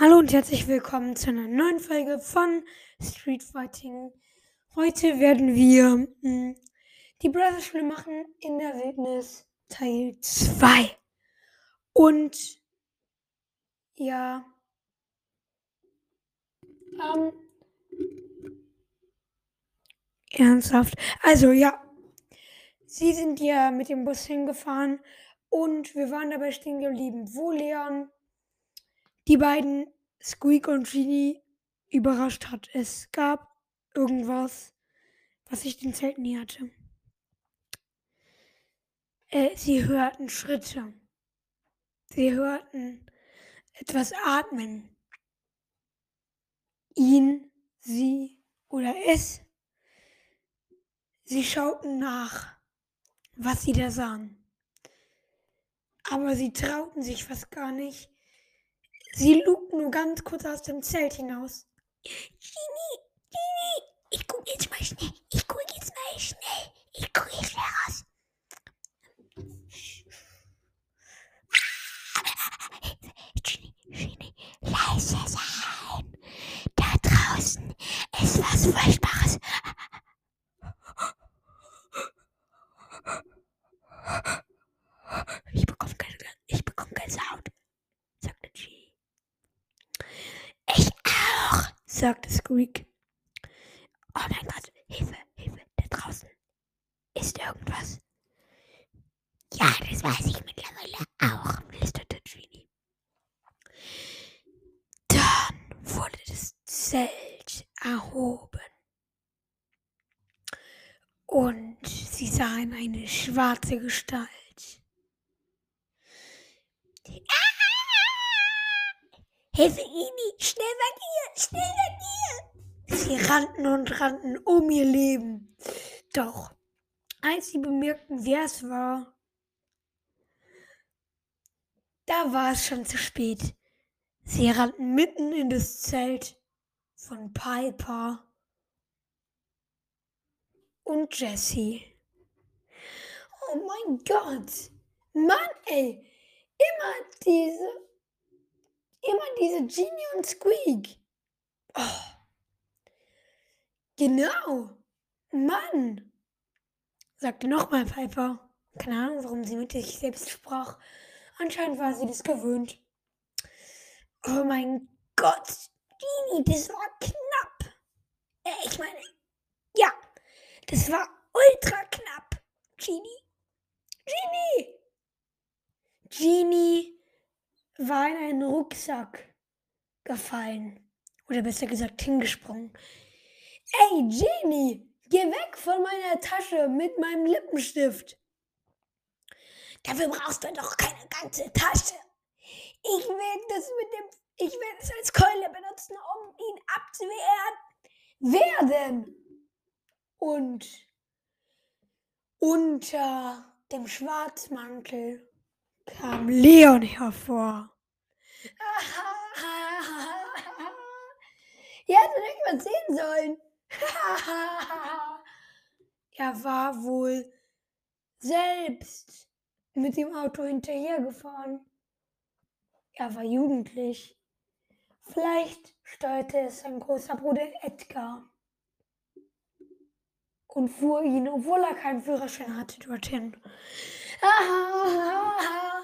Hallo und herzlich willkommen zu einer neuen Folge von Street Fighting. Heute werden wir hm, die Brother Schule machen in der Wildnis Teil 2. Und ja, ähm, ernsthaft. Also ja, sie sind ja mit dem Bus hingefahren und wir waren dabei stehen geblieben, wo Leon die beiden, Squeak und Genie, überrascht hat. Es gab irgendwas, was ich den Zelt nie hatte. Äh, sie hörten Schritte. Sie hörten etwas atmen. Ihn, sie oder es. Sie schauten nach, was sie da sahen. Aber sie trauten sich fast gar nicht, Sie lugt nur ganz kurz aus dem Zelt hinaus. Genie, Genie, ich guck jetzt mal schnell. Ich guck jetzt mal schnell. Ich guck jetzt schnell raus. Genie, Genie, leise sein. Da draußen ist was Furchtbares. Ich bekomme keine, ich bekomme Gänsehaut. Sagte Squeak. Oh mein Gott, Hilfe, Hilfe, da draußen ist irgendwas. Ja, das weiß ich mittlerweile auch, flüsterte Genie. Dann wurde das Zelt erhoben. Und sie sahen eine schwarze Gestalt. Hilfe, Ini, schnell weg hier, schnell weg hier. Sie rannten und rannten um ihr Leben. Doch, als sie bemerkten, wer es war, da war es schon zu spät. Sie rannten mitten in das Zelt von Piper und Jessie. Oh mein Gott! Mann, ey! Immer diese Immer diese Genie und Squeak. Oh. Genau. Mann. Sagte nochmal Piper. Keine Ahnung, warum sie mit sich selbst sprach. Anscheinend war sie das gewöhnt. Oh mein Gott. Genie, das war knapp. Äh, ich meine, ja, das war ultra knapp. Genie. Genie. Genie war in einen Rucksack gefallen. Oder besser gesagt hingesprungen. Ey, Genie, geh weg von meiner Tasche mit meinem Lippenstift. Dafür brauchst du doch keine ganze Tasche. Ich werde das mit dem, ich werde es als Keule benutzen, um ihn abzuwehren. Wer denn? Und unter dem Schwarzmantel kam Leon hervor. Ihr hättet nicht mal sehen sollen. er war wohl selbst mit dem Auto hinterhergefahren. Er war jugendlich. Vielleicht steuerte es sein großer Bruder Edgar und fuhr ihn, obwohl er keinen Führerschein hatte, dorthin.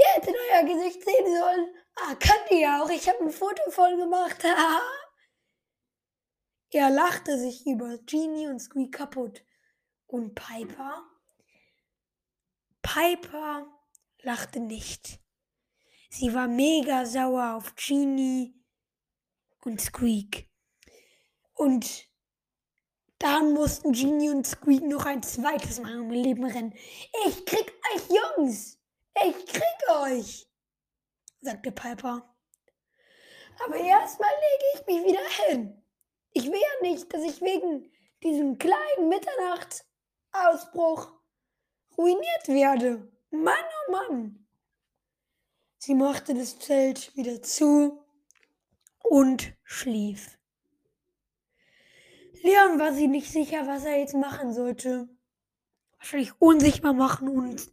Ihr hättet euer Gesicht sehen sollen. Ah, könnt ihr ja auch. Ich habe ein Foto voll gemacht. er lachte sich über Genie und Squeak kaputt. Und Piper? Piper lachte nicht. Sie war mega sauer auf Genie und Squeak. Und dann mussten Genie und Squeak noch ein zweites Mal im Leben rennen. Ich krieg euch, Jungs! Ich krieg euch! sagte Piper. Aber erstmal lege ich mich wieder hin. Ich will ja nicht, dass ich wegen diesem kleinen Mitternachtsausbruch ruiniert werde. Mann, oh Mann! Sie machte das Zelt wieder zu und schlief. Leon war sich nicht sicher, was er jetzt machen sollte. Wahrscheinlich unsichtbar machen und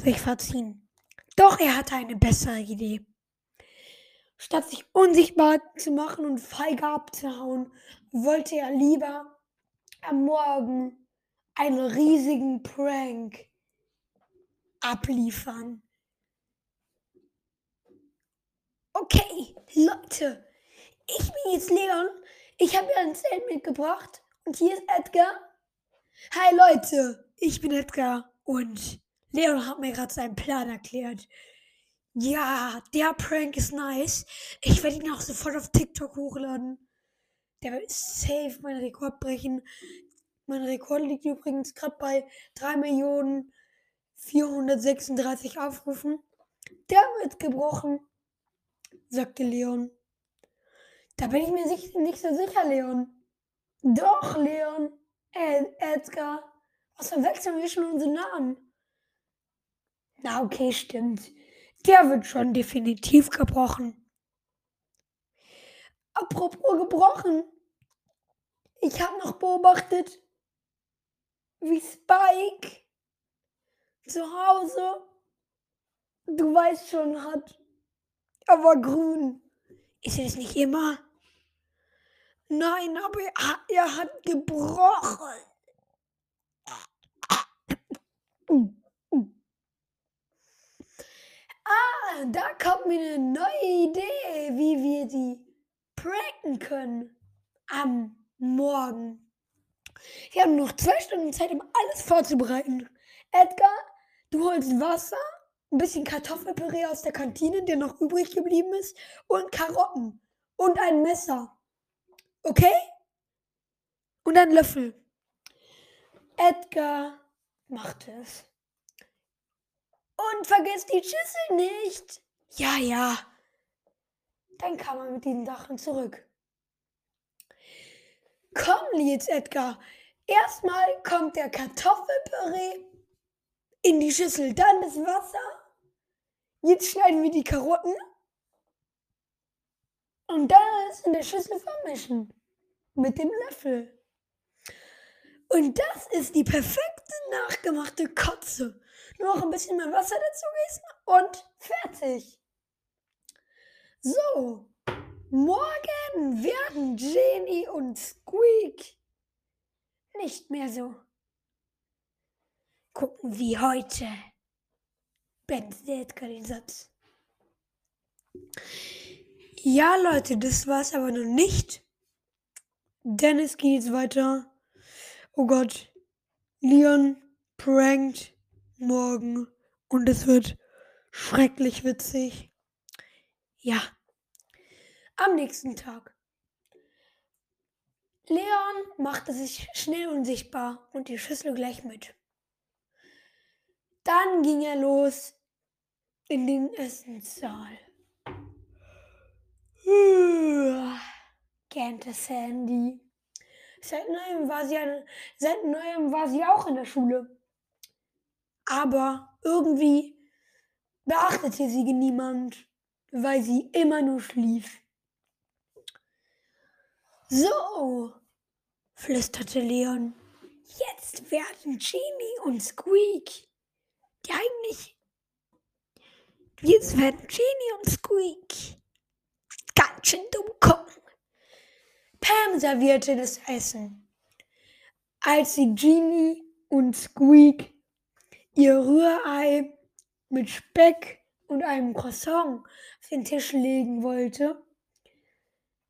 sich verziehen. Doch er hatte eine bessere Idee. Statt sich unsichtbar zu machen und feige abzuhauen, wollte er lieber am Morgen einen riesigen Prank abliefern. Okay, Leute, ich bin jetzt Leon. Ich habe ja ein Zelt mitgebracht und hier ist Edgar. Hi Leute, ich bin Edgar und Leon hat mir gerade seinen Plan erklärt. Ja, der Prank ist nice. Ich werde ihn auch sofort auf TikTok hochladen. Der wird safe meinen Rekord brechen. Mein Rekord liegt übrigens gerade bei 3.436 Aufrufen. Der wird gebrochen, sagte Leon. Da bin ich mir nicht so sicher, Leon. Doch, Leon. Ed Edgar. Was verwechseln wir schon unsere Namen? Na, okay, stimmt. Der wird schon definitiv gebrochen. Apropos gebrochen. Ich habe noch beobachtet, wie Spike zu Hause, du weißt schon, hat. Er war grün. Ist das nicht immer? Nein, aber er, er hat gebrochen. Ah, da kommt mir eine neue Idee, wie wir die pranken können am Morgen. Wir haben noch zwei Stunden Zeit, um alles vorzubereiten. Edgar, du holst Wasser, ein bisschen Kartoffelpüree aus der Kantine, der noch übrig geblieben ist, und Karotten und ein Messer. Okay? Und ein Löffel. Edgar macht es. Und vergiss die Schüssel nicht. Ja, ja. Dann kam er mit den Sachen zurück. Komm jetzt, Edgar. Erstmal kommt der Kartoffelpüree in die Schüssel, dann das Wasser. Jetzt schneiden wir die Karotten und das in der Schüssel vermischen mit dem Löffel. Und das ist die perfekte nachgemachte Kotze. Nur noch ein bisschen mehr Wasser dazu gießen und fertig. So, morgen werden Jenny und Squeak nicht mehr so gucken wie heute. Beendet den Satz. Ja, Leute, das war's aber noch nicht. Denn es geht jetzt weiter. Oh Gott. Leon prankt morgen und es wird schrecklich witzig. Ja. Am nächsten Tag. Leon machte sich schnell unsichtbar und die Schüssel gleich mit. Dann ging er los in den Essenssaal. gähnte Sandy. Seit neuem, war sie eine, seit neuem war sie auch in der Schule. Aber irgendwie beachtete sie niemand, weil sie immer nur schlief. So, flüsterte Leon. Jetzt werden Genie und Squeak, die eigentlich. Jetzt werden Genie und Squeak ganz schön dumm gucken. Pam servierte das Essen. Als sie Genie und Squeak ihr Rührei mit Speck und einem Croissant auf den Tisch legen wollte,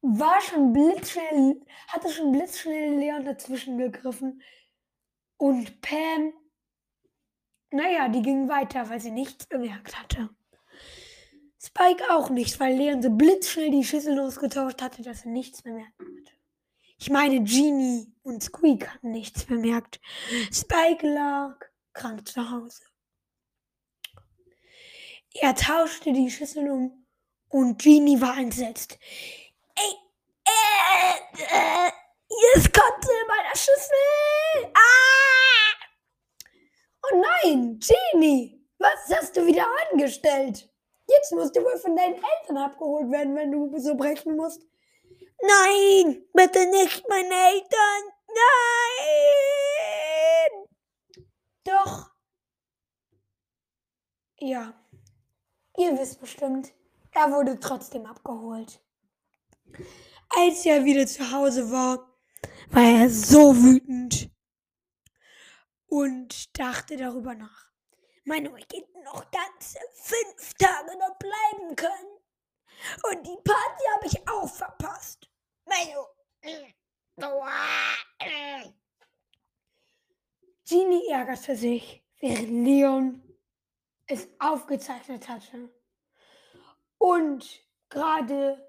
war schon blitzschnell, hatte schon blitzschnell Leon dazwischen gegriffen und Pam, naja, die ging weiter, weil sie nichts bemerkt hatte. Spike auch nicht, weil Leon so blitzschnell die Schüssel ausgetauscht hatte, dass er nichts bemerkt hatte. Ich meine, Genie und Squeak hatten nichts bemerkt. Spike lag krank zu Hause. Er tauschte die Schüssel um und Genie war entsetzt. Ey, äh, äh, hier ist in meiner Schüssel. Ah! Oh nein, Genie, was hast du wieder angestellt? Jetzt musst du wohl von deinen Eltern abgeholt werden, wenn du so brechen musst. Nein, bitte nicht meine Eltern. Nein! Doch. Ja, ihr wisst bestimmt, er wurde trotzdem abgeholt. Als er wieder zu Hause war, war er so wütend und dachte darüber nach. Meine hätten noch ganze fünf Tage noch bleiben können. Und die Party habe ich auch verpasst. Meine Genie ärgerte sich, während Leon es aufgezeichnet hatte. Und gerade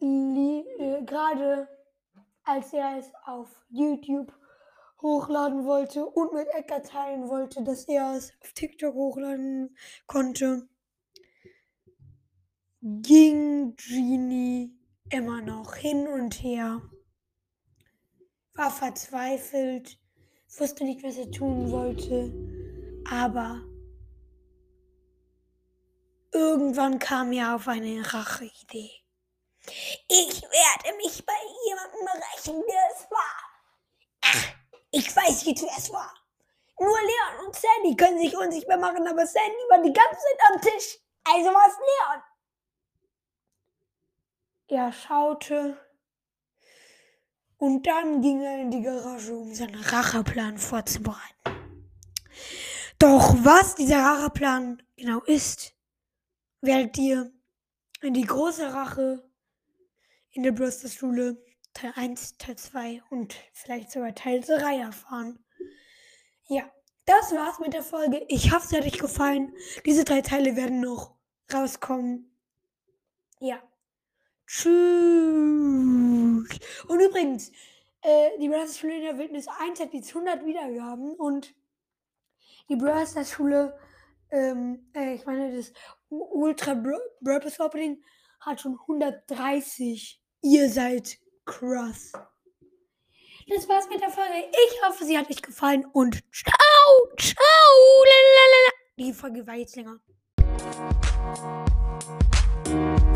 äh, gerade als er es auf YouTube hochladen wollte und mit Edgar teilen wollte, dass er es auf TikTok hochladen konnte, ging Genie immer noch hin und her, war verzweifelt, wusste nicht, was er tun wollte, aber irgendwann kam er auf eine Racheidee. Ich werde mich bei jemandem rächen, der es war. Ach, ich weiß jetzt, wer es war. Nur Leon und Sandy können sich unsichtbar machen, aber Sandy war die ganze Zeit am Tisch. Also war es Leon. Er schaute und dann ging er in die Garage, um seinen Racheplan vorzubereiten. Doch was dieser Racheplan genau ist, werdet ihr in die große Rache in der Brosters Schule Teil 1, Teil 2 und vielleicht sogar Teil 3 erfahren. Ja, das war's mit der Folge. Ich hoffe, es hat euch gefallen. Diese drei Teile werden noch rauskommen. Ja. Tschüss. Und übrigens, äh, die Brothers Schule in der Wildnis 1 hat jetzt 100 Wiedergaben und die Brothers Schule, ähm, äh, ich meine, das Ultra Purpose Opening hat schon 130. Ihr seid krass. Das war's mit der Folge. Ich hoffe, sie hat euch gefallen und ciao, ciao. Lalalala. Die Folge war jetzt länger.